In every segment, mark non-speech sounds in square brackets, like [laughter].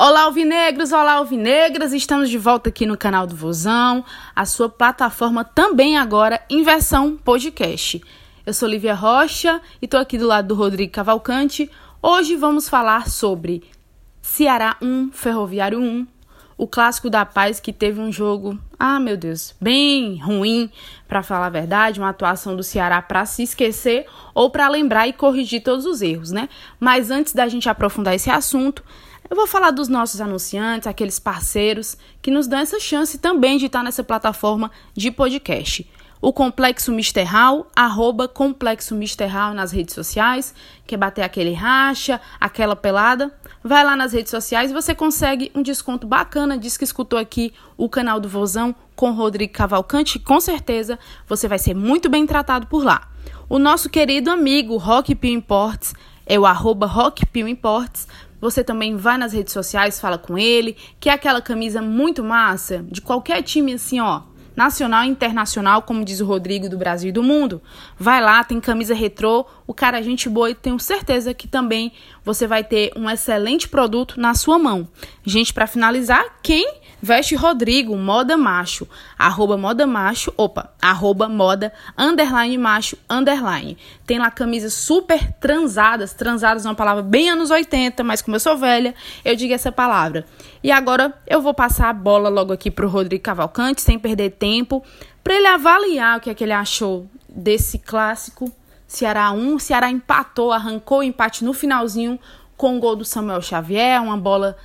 Olá, alvinegros! Olá, alvinegras! Estamos de volta aqui no canal do Vozão, a sua plataforma também agora em versão podcast. Eu sou Lívia Rocha e estou aqui do lado do Rodrigo Cavalcante. Hoje vamos falar sobre Ceará 1, Ferroviário 1, o clássico da paz que teve um jogo, ah meu Deus, bem ruim, para falar a verdade, uma atuação do Ceará para se esquecer ou para lembrar e corrigir todos os erros, né? Mas antes da gente aprofundar esse assunto, eu vou falar dos nossos anunciantes, aqueles parceiros que nos dão essa chance também de estar nessa plataforma de podcast. O Complexo Misterral, arroba Complexo nas redes sociais. Quer bater aquele racha, aquela pelada? Vai lá nas redes sociais e você consegue um desconto bacana. Diz que escutou aqui o canal do Vozão com Rodrigo Cavalcante. Com certeza você vai ser muito bem tratado por lá. O nosso querido amigo Rock Pio Imports é o arroba Rock Pio Imports. Você também vai nas redes sociais, fala com ele, que é aquela camisa muito massa de qualquer time assim, ó, nacional e internacional, como diz o Rodrigo do Brasil e do mundo. Vai lá, tem camisa retrô, o cara é gente boa e tenho certeza que também você vai ter um excelente produto na sua mão. Gente, para finalizar, quem Veste Rodrigo, moda macho, arroba moda macho, opa, arroba moda, underline macho, underline. Tem lá camisas super transadas, transadas é uma palavra bem anos 80, mas como eu sou velha, eu digo essa palavra. E agora eu vou passar a bola logo aqui pro Rodrigo Cavalcante, sem perder tempo, para ele avaliar o que é que ele achou desse clássico. Ceará 1, Ceará empatou, arrancou o empate no finalzinho com o gol do Samuel Xavier, uma bola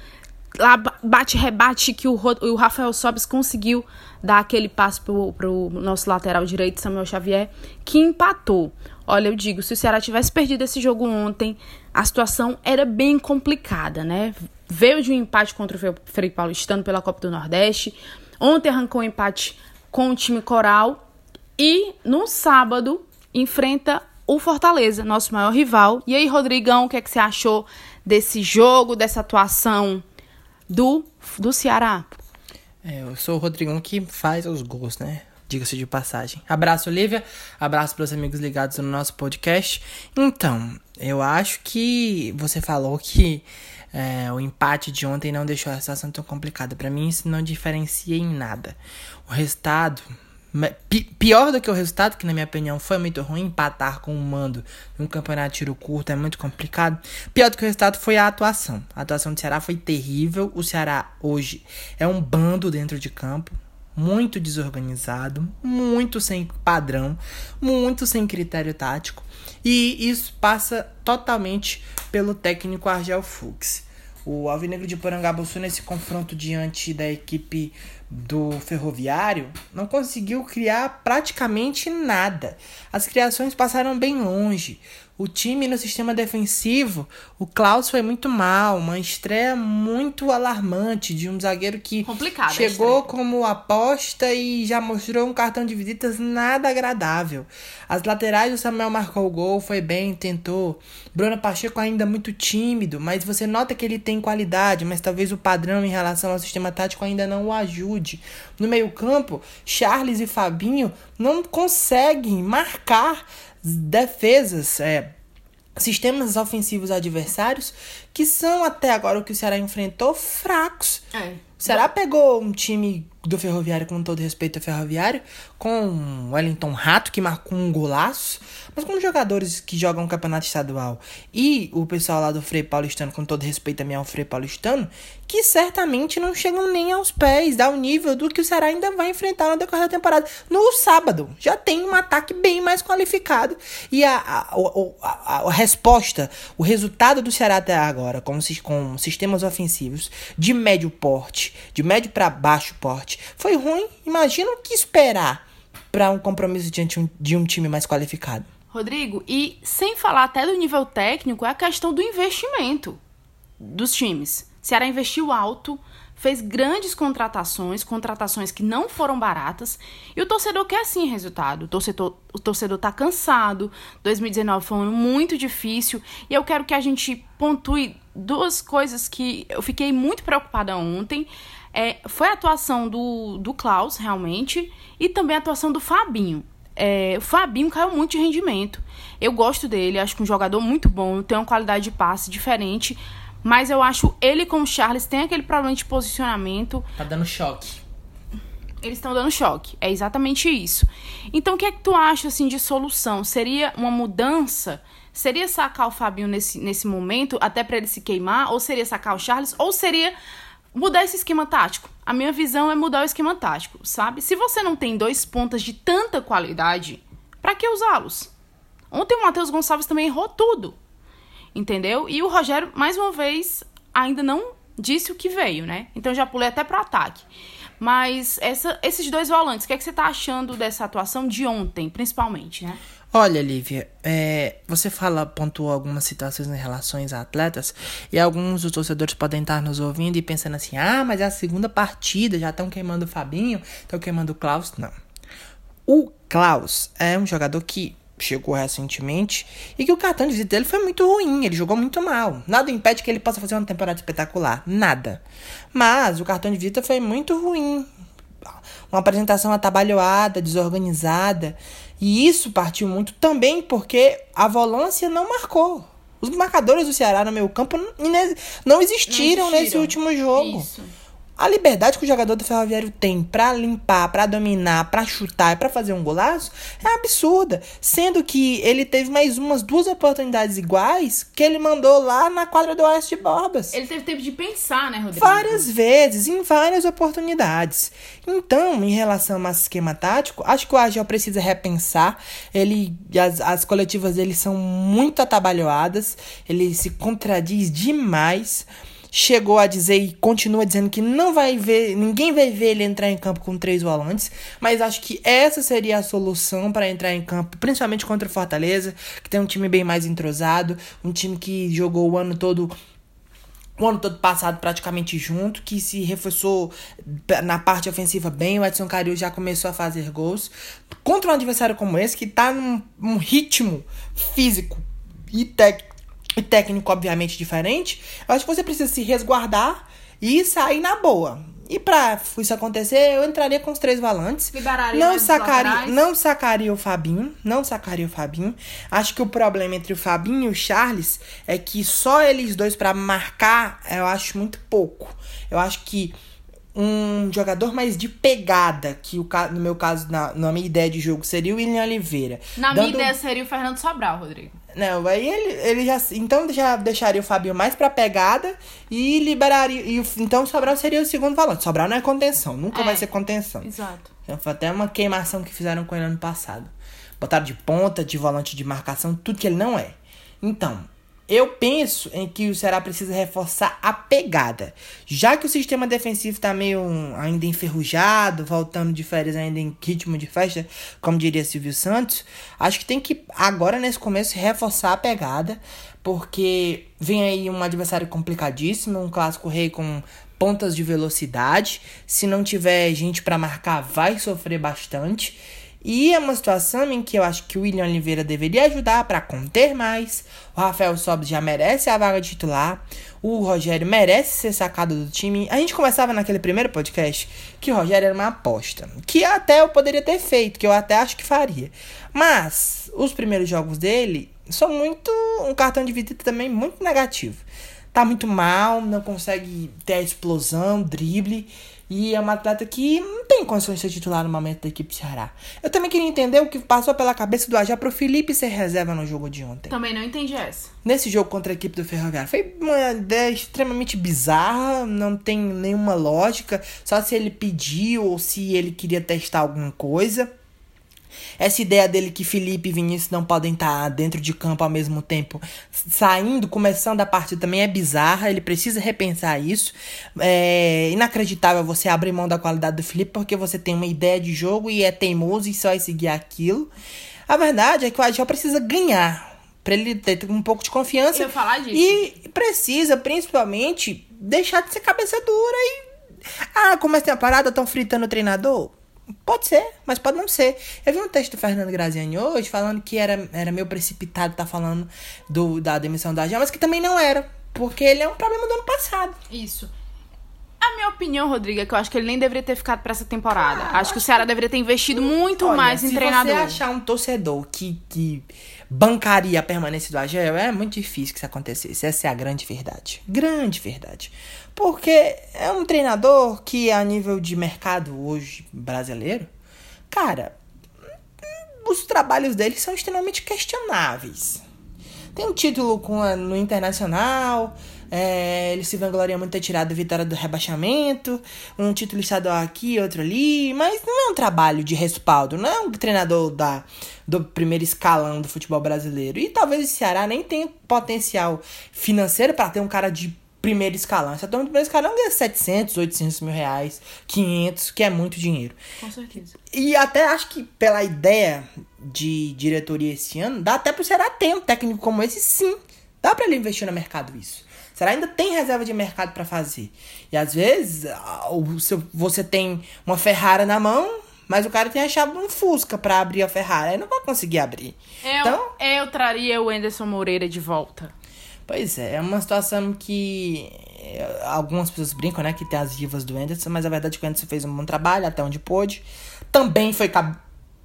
lá bate-rebate que o, o Rafael Sobis conseguiu dar aquele passo pro, pro nosso lateral direito, Samuel Xavier, que empatou. Olha, eu digo, se o Ceará tivesse perdido esse jogo ontem, a situação era bem complicada, né? Veio de um empate contra o Frei Paulistano pela Copa do Nordeste. Ontem arrancou um empate com o time coral. E no sábado enfrenta o Fortaleza, nosso maior rival. E aí, Rodrigão, o que é que você achou desse jogo, dessa atuação do, do Ceará. É, eu sou o Rodrigão que faz os gols, né? Diga-se de passagem. Abraço, Olivia. Abraço para os amigos ligados no nosso podcast. Então, eu acho que você falou que é, o empate de ontem não deixou a situação tão complicada. Para mim, isso não diferencia em nada. O resultado Pior do que o resultado, que na minha opinião foi muito ruim, empatar com o mando num campeonato de tiro curto é muito complicado. Pior do que o resultado foi a atuação. A atuação do Ceará foi terrível. O Ceará hoje é um bando dentro de campo, muito desorganizado, muito sem padrão, muito sem critério tático. E isso passa totalmente pelo técnico Argel Fux. O Alvinegro de Porangabuçu, nesse confronto diante da equipe do Ferroviário, não conseguiu criar praticamente nada. As criações passaram bem longe. O time no sistema defensivo, o Klaus foi muito mal, uma estreia muito alarmante de um zagueiro que Complicado chegou como aposta e já mostrou um cartão de visitas nada agradável. As laterais o Samuel marcou o gol, foi bem, tentou. Bruno Pacheco ainda muito tímido, mas você nota que ele tem qualidade, mas talvez o padrão em relação ao sistema tático ainda não o ajude. No meio-campo, Charles e Fabinho não conseguem marcar defesas, é, sistemas ofensivos adversários que são até agora o que o Ceará enfrentou fracos. É. O Ceará pegou um time do Ferroviário, com todo respeito ao Ferroviário, com o Wellington Rato, que marcou um golaço, mas com jogadores que jogam campeonato estadual e o pessoal lá do Frei Paulistano, com todo respeito também ao Frei Paulistano, que certamente não chegam nem aos pés, ao nível do que o Ceará ainda vai enfrentar no decorrer da temporada. No sábado, já tem um ataque bem mais qualificado e a, a, a, a resposta, o resultado do Ceará até agora, com, com sistemas ofensivos de médio porte, de médio para baixo porte, foi ruim. Imagina o que esperar para um compromisso diante de um time mais qualificado. Rodrigo, e sem falar até do nível técnico, é a questão do investimento dos times. Ceará investiu alto, fez grandes contratações, contratações que não foram baratas, e o torcedor quer sim resultado. O torcedor, o torcedor tá cansado. 2019 foi um ano muito difícil, e eu quero que a gente pontue duas coisas que eu fiquei muito preocupada ontem. É, foi a atuação do, do Klaus, realmente, e também a atuação do Fabinho. É, o Fabinho caiu muito de rendimento. Eu gosto dele, acho que um jogador muito bom, tem uma qualidade de passe diferente, Mas eu acho ele com o Charles tem aquele problema de posicionamento. Tá dando choque. Eles estão dando choque. É exatamente isso. Então, o que é que tu acha assim de solução? Seria uma mudança? Seria sacar o Fabinho nesse, nesse momento, até para ele se queimar? Ou seria sacar o Charles? Ou seria mudar esse esquema tático? A minha visão é mudar o esquema tático, sabe? Se você não tem dois pontas de tanta qualidade, para que usá-los? Ontem o Matheus Gonçalves também errou tudo. Entendeu? E o Rogério, mais uma vez, ainda não disse o que veio, né? Então já pulei até pro ataque. Mas essa, esses dois volantes, o que, é que você tá achando dessa atuação de ontem, principalmente, né? Olha, Lívia, é, você fala, pontuou algumas situações em relação a atletas, e alguns dos torcedores podem estar nos ouvindo e pensando assim: ah, mas é a segunda partida, já estão queimando o Fabinho, estão queimando o Klaus. Não. O Klaus é um jogador que chegou recentemente e que o cartão de visita dele foi muito ruim, ele jogou muito mal. Nada impede que ele possa fazer uma temporada espetacular, nada. Mas o cartão de visita foi muito ruim. Uma apresentação atabalhoada, desorganizada. E isso partiu muito também porque a volância não marcou. Os marcadores do Ceará no meio campo não, não existiram, não existiram nesse último jogo. Isso. A liberdade que o jogador do Ferroviário tem para limpar, para dominar, para chutar e para fazer um golaço é absurda. Sendo que ele teve mais umas duas oportunidades iguais que ele mandou lá na quadra do Oeste de Borbas. Ele teve tempo de pensar, né, Rodrigo? Várias vezes, em várias oportunidades. Então, em relação ao esquema tático, acho que o Agel precisa repensar. Ele, as, as coletivas dele são muito atabalhoadas, ele se contradiz demais chegou a dizer e continua dizendo que não vai ver, ninguém vai ver ele entrar em campo com três volantes, mas acho que essa seria a solução para entrar em campo, principalmente contra o Fortaleza, que tem um time bem mais entrosado, um time que jogou o ano todo o ano todo passado praticamente junto, que se reforçou na parte ofensiva bem, o Edson Caril já começou a fazer gols. Contra um adversário como esse, que tá num, num ritmo físico e técnico e técnico, obviamente, diferente, eu acho que você precisa se resguardar e sair na boa. E pra isso acontecer, eu entraria com os três volantes. Liberaria não sacaria, não sacaria o Fabinho, não sacaria o Fabinho. Acho que o problema entre o Fabinho e o Charles é que só eles dois para marcar, eu acho muito pouco. Eu acho que um jogador mais de pegada, que o, no meu caso, na, na minha ideia de jogo, seria o William Oliveira. Na dando... minha ideia seria o Fernando Sobral, Rodrigo. Não, aí ele, ele já. Então já deixaria o Fabinho mais pra pegada e liberaria. E, então o Sobral seria o segundo volante. Sobral não é contenção, nunca é, vai ser contenção. Exato. Então, foi até uma queimação que fizeram com ele ano passado. Botaram de ponta, de volante de marcação, tudo que ele não é. Então, eu penso em que o Ceará precisa reforçar a pegada. Já que o sistema defensivo está meio ainda enferrujado, voltando de férias ainda em ritmo de festa, como diria Silvio Santos, acho que tem que agora nesse começo reforçar a pegada, porque vem aí um adversário complicadíssimo, um clássico rei com pontas de velocidade. Se não tiver gente para marcar, vai sofrer bastante. E é uma situação em que eu acho que o William Oliveira deveria ajudar para conter mais. O Rafael Sobres já merece a vaga de titular. O Rogério merece ser sacado do time. A gente conversava naquele primeiro podcast que o Rogério era uma aposta. Que até eu poderia ter feito, que eu até acho que faria. Mas os primeiros jogos dele são muito. um cartão de visita também muito negativo. Tá muito mal, não consegue ter a explosão, drible. E é uma atleta que não tem condições de ser titular no momento da equipe Ceará. Eu também queria entender o que passou pela cabeça do Ajá pro Felipe ser reserva no jogo de ontem. Também não entendi essa. Nesse jogo contra a equipe do Ferroviário. Foi uma ideia extremamente bizarra, não tem nenhuma lógica. Só se ele pediu ou se ele queria testar alguma coisa. Essa ideia dele que Felipe e Vinícius não podem estar dentro de campo ao mesmo tempo, saindo, começando a partida também é bizarra. Ele precisa repensar isso. É inacreditável você abrir mão da qualidade do Felipe porque você tem uma ideia de jogo e é teimoso e só vai seguir aquilo. A verdade é que o Agel precisa ganhar. Pra ele ter um pouco de confiança. E precisa, principalmente, deixar de ser cabeça dura e. Ah, como essa temporada estão fritando o treinador? Pode ser, mas pode não ser. Eu vi um texto do Fernando Graziani hoje falando que era, era meio precipitado estar tá falando do, da demissão da Gel, mas que também não era. Porque ele é um problema do ano passado. Isso. A minha opinião, Rodrigo, é que eu acho que ele nem deveria ter ficado pra essa temporada. acho que o Ceará deveria ter investido muito Olha, mais em se treinador. você achar um torcedor que, que bancaria a permanência do Agel, é muito difícil que isso acontecesse. Essa é a grande verdade. Grande verdade. Porque é um treinador que, a nível de mercado hoje brasileiro, cara, os trabalhos dele são extremamente questionáveis. Tem um título com no Internacional, é, ele se vangloria muito ter tirado a vitória do rebaixamento, um título estadual aqui, outro ali, mas não é um trabalho de respaldo, não é um treinador da, do primeiro escalão do futebol brasileiro. E talvez o Ceará nem tenha potencial financeiro para ter um cara de primeiro escalão. Essa turma do primeiro escalão ganha 700, 800 mil reais, 500, que é muito dinheiro. Com certeza. E até acho que pela ideia de diretoria esse ano, dá até pro Ceará ter um técnico como esse, sim. Dá pra ele investir no mercado isso. O Ceará ainda tem reserva de mercado pra fazer. E às vezes você tem uma Ferrari na mão, mas o cara tem a chave de um Fusca pra abrir a Ferrari. Aí não vai conseguir abrir. Eu, Então, eu traria o Anderson Moreira de volta. Pois é, é uma situação que eh, algumas pessoas brincam, né, que tem as divas do Anderson, mas a verdade é que o Anderson fez um bom trabalho até onde pôde. Também foi cab-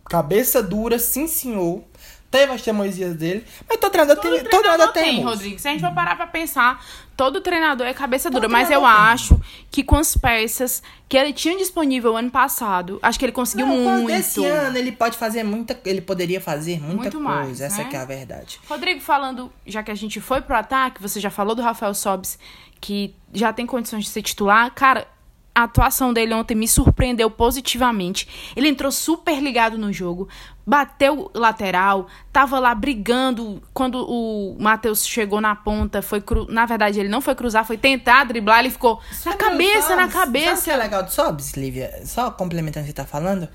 cabeça dura, sim senhor. Teve as teimosias dele, mas todo treinador tem, todo treinador tem, tem. Rodrigo. Se a gente for parar pra pensar, todo treinador é cabeça dura. Todo Mas eu tem. acho que com as peças que ele tinha disponível ano passado, acho que ele conseguiu Não, muito. Esse ano ele pode fazer muita, ele poderia fazer muita Muito coisa, mais, essa né? que é a verdade. Rodrigo, falando, já que a gente foi pro ataque, você já falou do Rafael Sobis, que já tem condições de ser titular. Cara, a atuação dele ontem me surpreendeu positivamente. Ele entrou super ligado no jogo, bateu lateral, tava lá brigando. Quando o Matheus chegou na ponta, foi cru... na verdade ele não foi cruzar, foi tentar driblar, ele ficou na cabeça, Sobs? na Sabe o que cabeça. é legal do Sobs, Lívia? Só complementando o que você tá falando.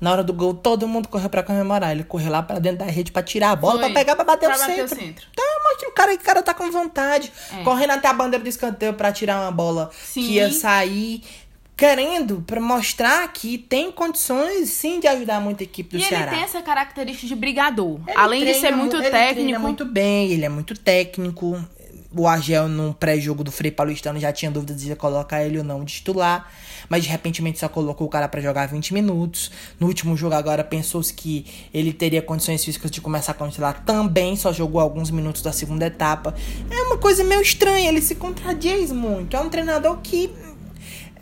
Na hora do gol, todo mundo correu pra comemorar. Ele correu lá pra dentro da rede pra tirar a bola, Foi. pra pegar, pra bater, Pra o, bater o centro. centro. Então, mostra o cara que o cara tá com vontade. É. Correndo até a bandeira do escanteio pra tirar uma bola Sim. que ia sair. Querendo pra mostrar que tem condições, sim, de ajudar muito a equipe do E ele Ceará. tem essa característica de brigador. Ele Além de ser treina muito mu- ele treina técnico. muito bem, ele é muito técnico. O Argel, no pré-jogo do Frei Paulistano, já tinha dúvidas de colocar ele ou não de titular. Mas de repente só colocou o cara pra jogar 20 minutos. No último jogo agora pensou-se que ele teria condições físicas de começar como titular também. Só jogou alguns minutos da segunda etapa. É uma coisa meio estranha, ele se contradiz muito. É um treinador que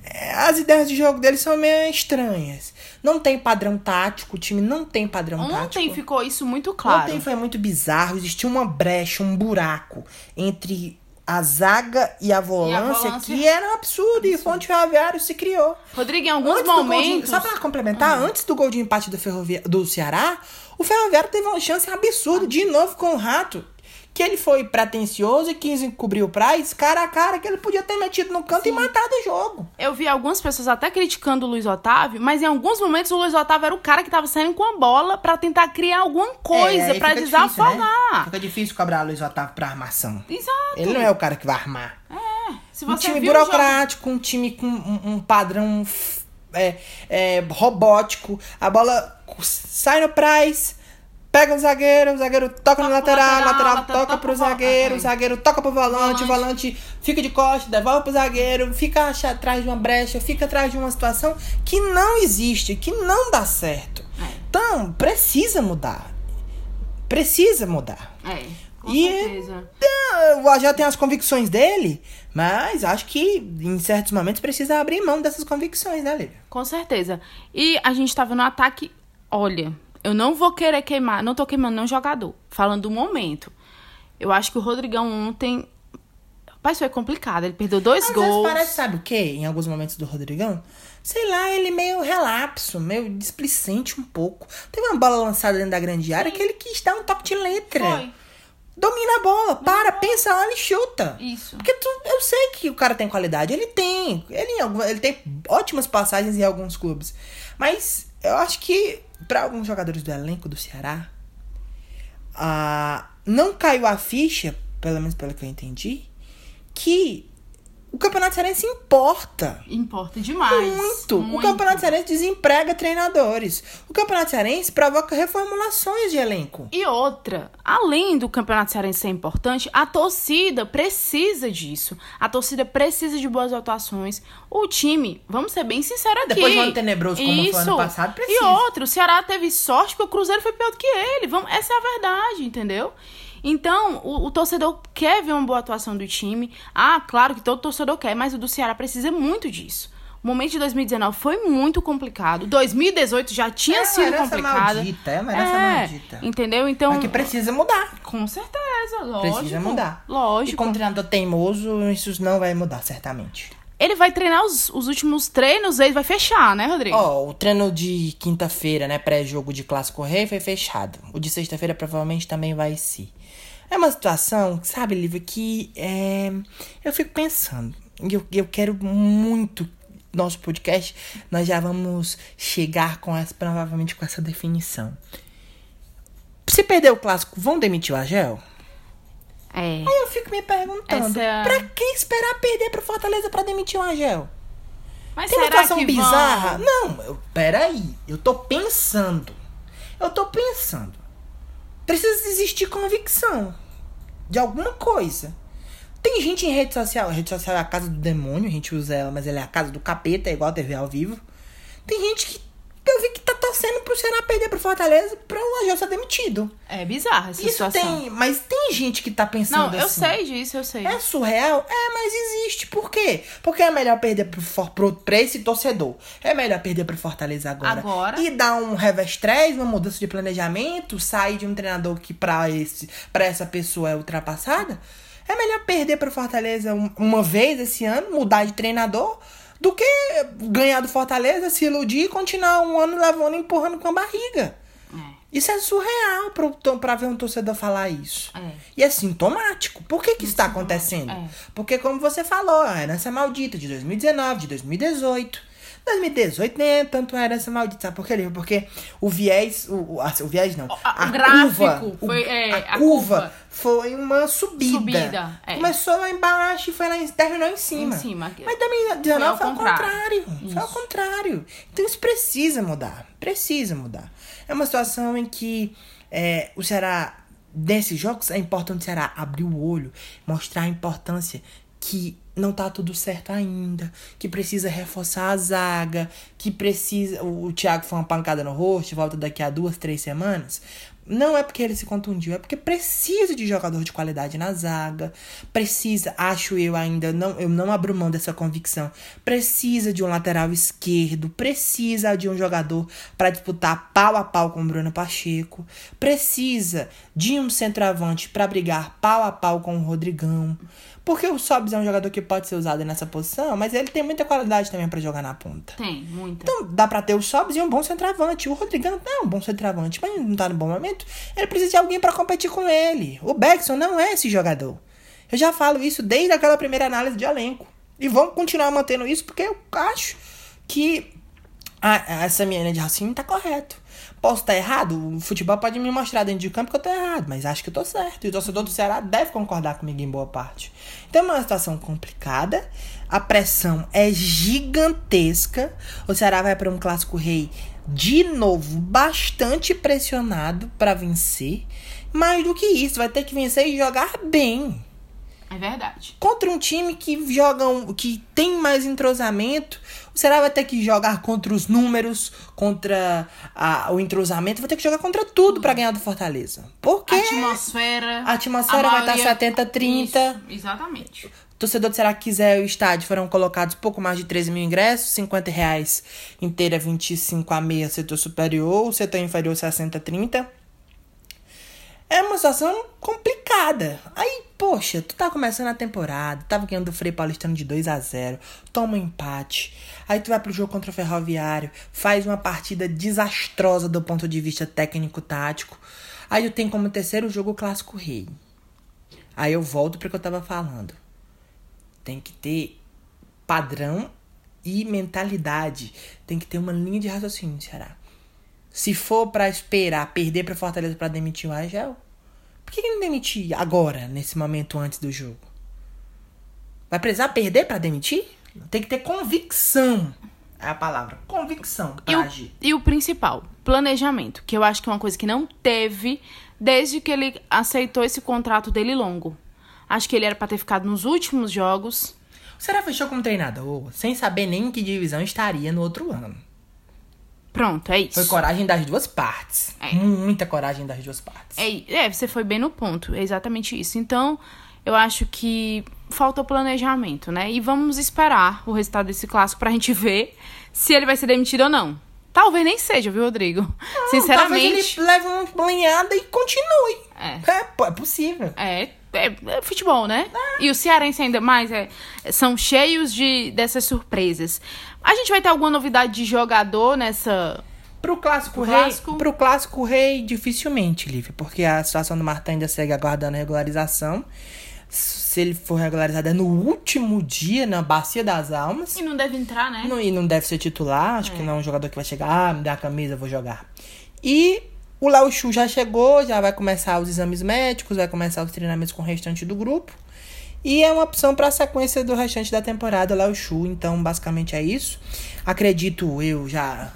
é, as ideias de jogo dele são meio estranhas. Não tem padrão tático, o time não tem padrão Ontem tático. ficou isso muito claro. Ontem foi muito bizarro, existia uma brecha, um buraco entre a zaga e a volância, volância. que era um absurdo, e o Fonte Ferroviário se criou. Rodrigo, em alguns Antes gol de- momentos. só pra complementar, antes do gol de empate do, Ferrovia, do Ceará, o Ferroviário teve uma chance absurda, de novo com o Rato. Que ele foi pretencioso e quis encobrir o Praz cara a cara, que ele podia ter metido no canto e matado o jogo. Eu vi algumas pessoas até criticando o Luiz Otávio, mas em alguns momentos o Luiz Otávio era o cara que tava saindo com a bola pra tentar criar alguma coisa, É, aí pra fica desafogar. Difícil, né? Fica difícil cobrar Luiz Otávio pra armação. Exato. Ele não é o cara que vai armar. Se Um time o burocrático, um time com um, um padrão é, é, robótico. A bola sai no Praz, pega o zagueiro, o zagueiro toca no lateral, lateral, lateral, lateral toca pro zagueiro, o zagueiro toca pro volante, o Volante. fica de costas, devolve pro zagueiro, fica atrás de uma brecha, fica atrás de uma situação que não existe, que não dá certo. É. Então, precisa mudar. Precisa mudar. É, com E- certeza. O AJ tem as convicções dele, mas acho que em certos momentos precisa abrir mão dessas convicções, né, Lívia? Com certeza. E a gente tava no ataque. Olha, eu não vou querer queimar, não tô queimando nenhum jogador. Falando do momento. Eu acho que o Rodrigão ontem. Rapaz, foi complicado. Ele perdeu dois Às vezes gols. parece, sabe o quê? Em alguns momentos do Rodrigão? Sei lá, ele meio relapso, meio displicente um pouco. Teve uma bola lançada dentro da grande área que ele quis dar um toque de letra. Foi. Domina a bola, para, pensa, olha e chuta. Isso. Porque tu- eu sei que o cara tem qualidade, ele tem. Ele, ele tem ótimas passagens em alguns clubes. Mas eu acho que para alguns jogadores do elenco do Ceará, ah, não caiu a ficha, pelo menos pelo que eu entendi, que O Campeonato Cearense importa. Importa demais. Muito. muito. O Campeonato Cearense desemprega treinadores. O Campeonato Cearense provoca reformulações de elenco. E outra, além do Campeonato Cearense ser importante, a torcida precisa disso. A torcida precisa de boas atuações. O time, vamos ser bem sinceros aqui. Depois de um ano tenebroso como Isso. foi ano passado, precisa. E outro, o Ceará teve sorte porque o Cruzeiro foi pior do que ele. Vamos, essa é a verdade, entendeu? Então, o, o, torcedor quer ver uma boa atuação do time. Ah, claro que todo torcedor quer, mas o do Ceará precisa muito disso. O momento de 2019 foi muito complicado. 2018 já tinha é, sido complicado. Maldita, é uma é, maldita. Entendeu? Então. Mas que precisa mudar. Com certeza, lógico. Precisa mudar. Lógico. E como treinador teimoso, isso não vai mudar, certamente. Ele vai treinar os, os últimos treinos, ele vai fechar, né, Rodrigo? Ó, oh, o treino de quinta-feira, né, pré-jogo de Clássico Rei foi fechado. O de sexta-feira provavelmente também vai ser. É uma situação, sabe, Lívia, que é, eu fico pensando. Eu, eu quero muito nosso podcast, nós já vamos chegar com essa, provavelmente com essa definição. Se perder o clássico, vão demitir o Agel? É. Aí eu fico me perguntando, Essa... pra que esperar perder pro Fortaleza pra demitir o Angel? Mas Tem uma situação bizarra? Vão... Não, eu, peraí. Eu tô pensando. Eu tô pensando. Precisa existir convicção de alguma coisa. Tem gente em rede social. A rede social é a casa do demônio, a gente usa ela, mas ela é a casa do capeta, é igual a TV ao vivo. Tem gente que eu vi que tá torcendo pro Ceará perder pro Fortaleza pra o Agel ser demitido. É bizarro essa Isso situação. Tem, mas tem gente que tá pensando Não, eu assim. sei disso, eu sei. É surreal? É, mas existe. Por quê? Porque é melhor perder pro, pro, pra esse torcedor. É melhor perder pro Fortaleza agora. Agora. E dar um revés uma mudança de planejamento, sair de um treinador que pra, esse, pra essa pessoa é ultrapassada. É melhor perder pro Fortaleza uma vez esse ano, mudar de treinador do que ganhar do Fortaleza, se iludir e continuar um ano levando empurrando com a barriga. É. Isso é surreal pra, pra ver um torcedor falar isso. É. E é sintomático. Por que, que isso está acontecendo? É. Porque, como você falou, a herança maldita de 2019, de 2018 2018 nem é tanto era essa maldita, sabe por quê? Porque o viés, o, o viés não, a, a gráfico curva, foi, é, a, a curva, curva, foi uma subida. subida é. Começou lá embaixo e foi lá, terminou em cima. Em cima. Mas 2019 foi ao contrário. contrário. Foi ao contrário. Então isso precisa mudar. Precisa mudar. É uma situação em que é, o Ceará, nesses jogos, é importante o Ceará abrir o olho, mostrar a importância que não tá tudo certo ainda, que precisa reforçar a zaga, que precisa. O, o Thiago foi uma pancada no rosto, volta daqui a duas, três semanas. Não é porque ele se contundiu, é porque precisa de jogador de qualidade na zaga. Precisa, acho eu ainda, não, eu não abro mão dessa convicção. Precisa de um lateral esquerdo, precisa de um jogador para disputar pau a pau com o Bruno Pacheco. Precisa de um centroavante para brigar pau a pau com o Rodrigão. Porque o Sobs é um jogador que pode ser usado nessa posição, mas ele tem muita qualidade também para jogar na ponta. Tem, muita. Então dá pra ter o Sobs e um bom centroavante. O Rodrigão não é um bom centroavante, mas não tá no bom momento. Ele precisa de alguém para competir com ele. O Beckson não é esse jogador. Eu já falo isso desde aquela primeira análise de elenco. E vamos continuar mantendo isso porque eu acho que a, essa minha linha de raciocínio tá correto. Posso estar errado? O futebol pode me mostrar dentro de campo que eu estou errado, mas acho que eu estou certo. E o torcedor do Ceará deve concordar comigo em boa parte. Então é uma situação complicada. A pressão é gigantesca. O Ceará vai para um clássico rei de novo bastante pressionado para vencer. Mais do que isso, vai ter que vencer e jogar bem. É verdade. Contra um time que joga um, que tem mais entrosamento, o Ceará vai ter que jogar contra os números, contra a, o entrosamento, vai ter que jogar contra tudo para ganhar do Fortaleza. Porque a atmosfera, a atmosfera a vai estar 70-30. Exatamente. Torcedor do Ceará que quiser o estádio, foram colocados pouco mais de 13 mil ingressos, 50 reais inteira, 25 a meia setor superior, setor inferior 60 30 é uma situação complicada. Aí, poxa, tu tá começando a temporada, tava ganhando o Frei Paulistano de 2 a 0 toma um empate. Aí tu vai pro jogo contra o Ferroviário, faz uma partida desastrosa do ponto de vista técnico-tático. Aí tu tem como terceiro jogo o Clássico Rei. Aí eu volto para que eu tava falando. Tem que ter padrão e mentalidade. Tem que ter uma linha de raciocínio, será? Se for para esperar perder para Fortaleza para demitir o por que, que não demitir agora, nesse momento antes do jogo? Vai precisar perder pra demitir? Tem que ter convicção. É a palavra. Convicção E pra o, agir. e o principal, planejamento, que eu acho que é uma coisa que não teve desde que ele aceitou esse contrato dele longo. Acho que ele era pra ter ficado nos últimos jogos. O Será fechou como treinador, sem saber nem em que divisão estaria no outro ano. Pronto, é isso. Foi coragem das duas partes. É. Muita coragem das duas partes. É, é, você foi bem no ponto, é exatamente isso. Então, eu acho que faltou planejamento, né? E vamos esperar o resultado desse clássico pra gente [laughs] ver se ele vai ser demitido ou não. Talvez nem seja, viu, Rodrigo? Talvez Sinceramente. ele leve uma banhada e continue. É. É, é possível. É, é, é futebol, né? E o cearense ainda mais é, são cheios de dessas surpresas. A gente vai ter alguma novidade de jogador nessa. Pro clássico Pro rei, clássico? pro clássico rei dificilmente, Lívia, porque a situação do Marta ainda segue aguardando a regularização. Se ele for regularizado é no último dia na bacia das almas. E não deve entrar, né? Não- e não deve ser titular, acho que não é um jogador que vai chegar, ah, me dá a camisa, vou jogar. E o Léo Chu já chegou, já vai começar os exames médicos, vai começar os treinamentos com o restante do grupo. E é uma opção para a sequência do restante da temporada, Léo Chu. Então, basicamente é isso. Acredito eu já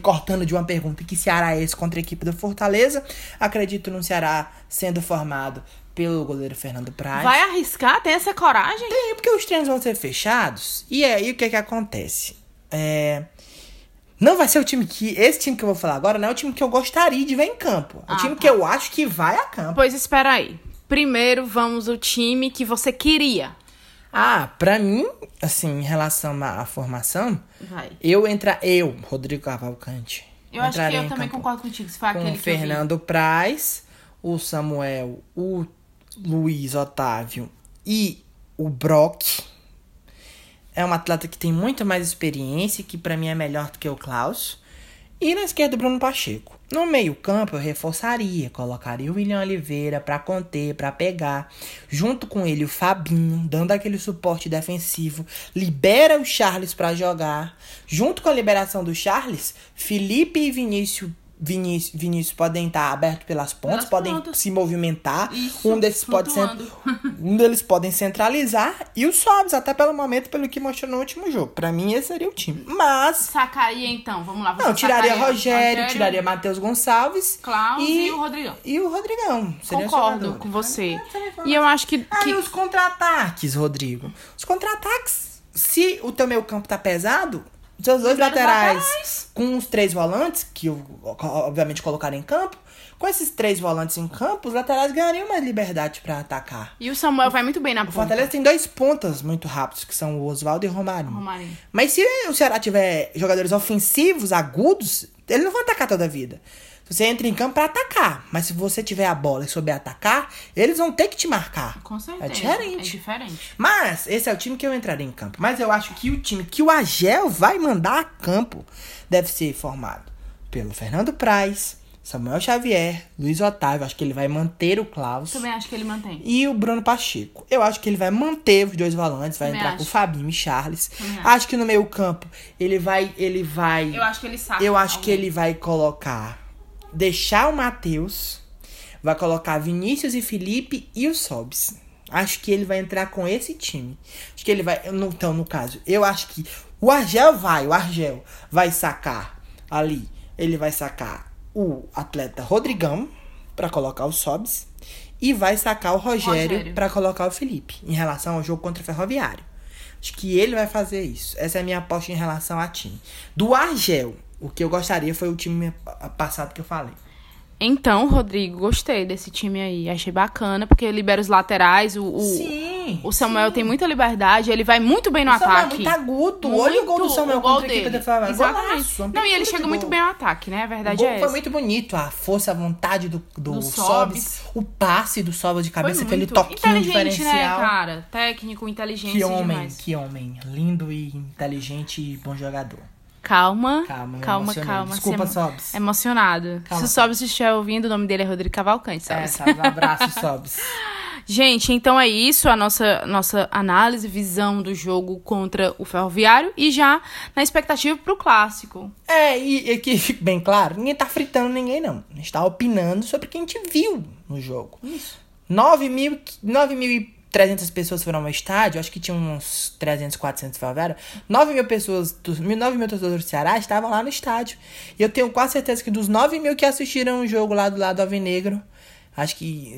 cortando de uma pergunta que Ceará é esse contra a equipe do Fortaleza. Acredito no Ceará sendo formado pelo goleiro Fernando Praz. Vai arriscar? Tem essa coragem? Tem, porque os treinos vão ser fechados. E aí o que que acontece? É. Não vai ser o time que. Esse time que eu vou falar agora não é o time que eu gostaria de ver em campo. É o Ah, time tá. que eu acho que vai a campo. Pois espera aí. Primeiro vamos o time que você queria. Ah, pra mim, assim, em relação à, formação, Vai. eu entra eu, Rodrigo Cavalcante. Eu acho que eu também campo concordo contigo. Se foi Com aquele o. Fernando Praz, o Samuel, o Luiz Otávio e o Brock. É um atleta que tem muito mais experiência, que pra mim é melhor do que o Klaus. E na esquerda, Bruno Pacheco. No meio-campo, eu reforçaria, colocaria o William Oliveira pra conter, pra pegar. Junto com ele, o Fabinho, dando aquele suporte defensivo. Libera o Charles pra jogar. Junto com a liberação do Charles, Felipe e Vinícius. Vinícius, Vinícius podem estar abertos pelas pontas, Pelas podem pontas. se movimentar. Isso, um desses pode [laughs] um deles podem centralizar e o Sobs, até pelo momento, pelo que mostrou no último jogo. Pra mim, esse seria o time. Mas Sacaria então, vamos lá. Não, tiraria sacaria Rogério, tiraria Matheus Gonçalves. Klaus e, o Rodrigão. E o Rodrigão. Concordo com você. Ah, E eu acho que, Ah, que e os contra-ataques, Rodrigo. Os contra-ataques, se o teu meio campo tá pesado, seus dois Os dois laterais, laterais. com os três volantes, que obviamente colocaria em campo, com esses três volantes em campo, os laterais ganhariam mais liberdade pra atacar. E o Samuel vai muito bem na O ponta. Fortaleza tem dois pontas muito rápidos, que são o Oswaldo e o Romarinho. Romarinho. Mas se o Ceará tiver jogadores ofensivos, agudos, eles não vão atacar toda a vida. Você entra em campo pra atacar, mas se você tiver a bola e souber atacar, eles vão ter que te marcar. Com certeza. É diferente. É diferente. Mas esse é o time que eu entraria em campo. Mas eu acho que o time que o Agel vai mandar a campo deve ser formado pelo Fernando Praz, Samuel Xavier, Luiz Otávio. Acho que ele vai manter o Klaus. Também acho que ele mantém. E o Bruno Pacheco. Eu acho que ele vai manter os dois volantes, vai Também entrar acho. com o Fabinho e Charles. Acho. acho. que no meio campo ele vai, ele vai. Eu acho que ele saca. Eu acho que alguém. ele vai colocar, deixar o Matheus, vai colocar Vinícius e Felipe e o Sobs. Acho que ele vai entrar com esse time. Acho que ele vai, então no caso, eu acho que o Argel vai, o Argel vai sacar ali, ele vai sacar o atleta Rodrigão pra colocar o Sobs e vai sacar o Rogério, Rogério. pra colocar o Felipe em relação ao jogo contra o Ferroviário. Acho que ele vai fazer isso. Essa é a minha aposta em relação a time. Do Argel, o que eu gostaria foi o time passado que eu falei. Então, Rodrigo, gostei desse time aí. Achei bacana, porque libera os laterais. O, o, Sim. o Samuel tem muita liberdade. Ele vai muito bem no O Samuel é ataque. muito agudo. Olha o gol do Muito, Samuel o gol contra a dele. Ferroviário. Exatamente. Golaço, Não, e ele chega muito bem ao ataque, né? A O verdade gol é foi essa. muito bonito, a força, a vontade do, do, Do Sobs. o passe do Sobs de cabeça, aquele muito toquinho inteligente, né, diferencial. cara? Técnico, inteligente que homem, demais. que homem. Lindo e inteligente e bom jogador. Calma, Calma, me calma, calma. Desculpa, Você é Sobs. Emocionado. Calma, Se o Sobs estiver ouvindo, o nome dele é Rodrigo Cavalcante, sabe? É, sabe? Um abraço, [laughs] Sobs. Gente, então é isso, a nossa, nossa análise, visão do jogo contra o Ferroviário e já na expectativa pro clássico. É, e, e que fique bem claro, ninguém tá fritando ninguém, não. A gente tá opinando sobre o que a gente viu no jogo. Isso. 9 mil, 9 mil e 300 pessoas foram ao estádio, acho que tinha uns 300, 400 favela. 9 mil pessoas, dos 9 mil torcedores do Ceará estavam lá no estádio. E eu tenho quase certeza que dos 9 mil que assistiram o jogo lá do lado Alvinegro, acho que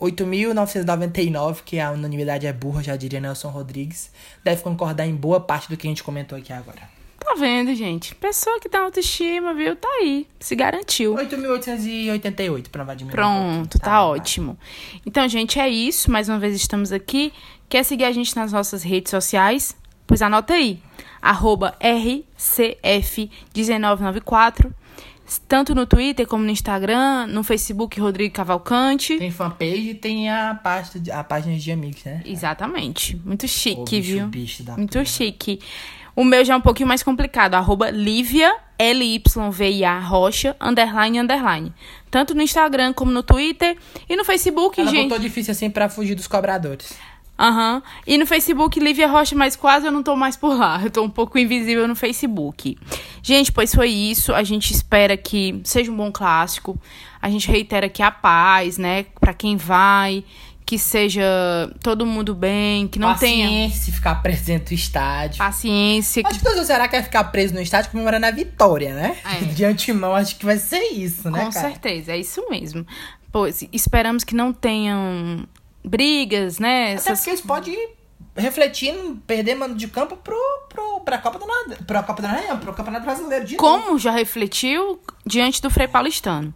8.999, que a unanimidade é burra, já diria Nelson Rodrigues, deve concordar em boa parte do que a gente comentou aqui agora. Tá vendo, gente? Pessoa que tem autoestima, viu? Tá aí. Se garantiu. 8.888, pra diminuir. Pronto, tá, tá ótimo. Então, gente, é isso. Mais uma vez estamos aqui. Quer seguir a gente nas nossas redes sociais? Pois anota aí. Arroba RCF1994. Tanto no Twitter como no Instagram, no Facebook Rodrigo Cavalcante. Tem fanpage e tem a, pasta, a página de amigos, né? Exatamente. Muito chique, Ô, bicho, viu? bicho Muito porra. chique. O meu já é um pouquinho mais complicado. Arroba Lívia, L-Y-V-I-A, Rocha, underline, underline. Tanto no Instagram como no Twitter. E no Facebook, Ela gente. botou difícil assim pra fugir dos cobradores. Aham. E no Facebook, Lívia Rocha, mas quase eu não tô mais por lá. Eu tô um pouco invisível no Facebook. Gente, pois foi isso. A gente espera que seja um bom clássico. A gente reitera que a paz, né? Pra quem vai. Que seja todo mundo bem. Que não tenha Paciência ficar preso dentro do estádio. paciência. Acho que o Ceará quer ficar preso no estádio comemorando a vitória, né? É. [laughs] De antemão, acho que vai ser isso, né, Com cara? certeza, é isso mesmo. Pois esperamos que não tenham brigas, né? Até Essas... porque isso pode refletir em perder mando de campo pro, pro, pra Copa do Nada. Pra Copa do Nada, não, pro Campeonato Brasileiro de novo. Como já refletiu diante do Frei Paulistano.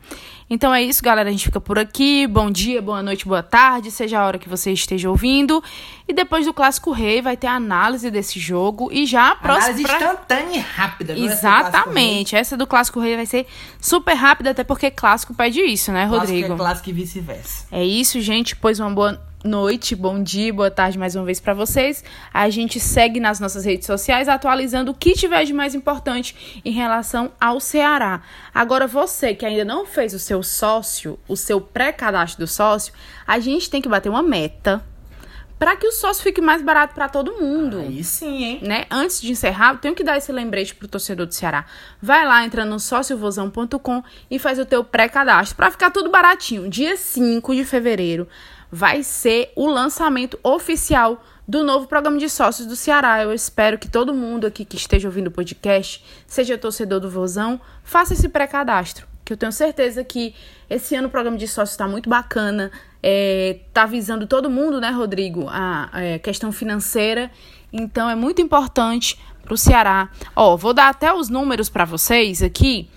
Então é isso, galera. A gente fica por aqui. Bom dia, boa noite, boa tarde, seja a hora que você esteja ouvindo. E depois do Clássico Rei vai ter a análise desse jogo e já a próxima. Análise instantânea e rápida. Essa Exatamente. Essa do Clássico Rei vai ser super rápida, até porque clássico pede isso, né, Clássico Rodrigo? é clássico e vice-versa. É isso, gente. Pois uma boa noite, bom dia, boa tarde mais uma vez pra vocês. A gente segue nas nossas redes sociais atualizando o que tiver de mais importante em relação ao Ceará. Agora você que ainda não fez o seu sócio, o seu pré-cadastro do sócio, a gente tem que bater uma meta para que o sócio fique mais barato pra todo mundo Aí sim, hein? né? Antes de encerrar, eu tenho que dar esse lembrete pro torcedor do Ceará. Vai lá, entra no sociovozão.com e faz o teu pré-cadastro para ficar tudo baratinho. Dia 5 de fevereiro vai ser o lançamento oficial do novo programa de sócios do Ceará. Eu espero que todo mundo aqui que esteja ouvindo o podcast, seja torcedor do Vozão, faça esse pré-cadastro. Que eu tenho certeza que esse ano o programa de sócios está muito bacana. É, tá visando todo mundo, né, Rodrigo? A é, questão financeira. Então é muito importante pro Ceará. Ó, vou dar até os números para vocês aqui.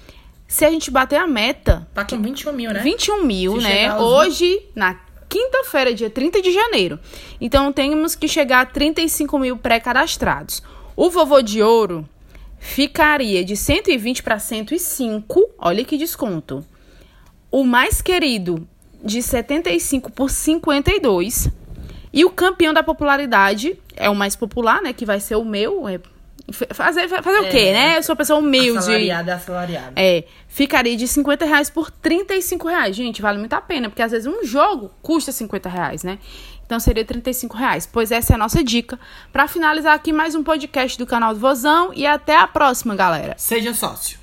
Se a gente bater a meta, Tá com 21 mil, né? 21 mil, Se né? Hoje, na quinta-feira, dia 30 de janeiro. Então, temos que chegar a 35 mil pré-cadastrados. O vovô de ouro ficaria de 120 para 105. Olha que desconto. O mais querido, de 75 por 52. E o campeão da popularidade é o mais popular, né? Que vai ser o meu. É fazer fazer o É. quê, né? Eu sou uma pessoa humilde. Assalariado é assalariado. É, ficaria de 50 reais por 35 reais. Gente, vale muito a pena, porque às vezes um jogo custa 50 reais, né? Então seria 35 reais. Pois essa é a nossa dica. Pra finalizar aqui mais um podcast do canal do Vozão. E até a próxima, galera. Seja sócio.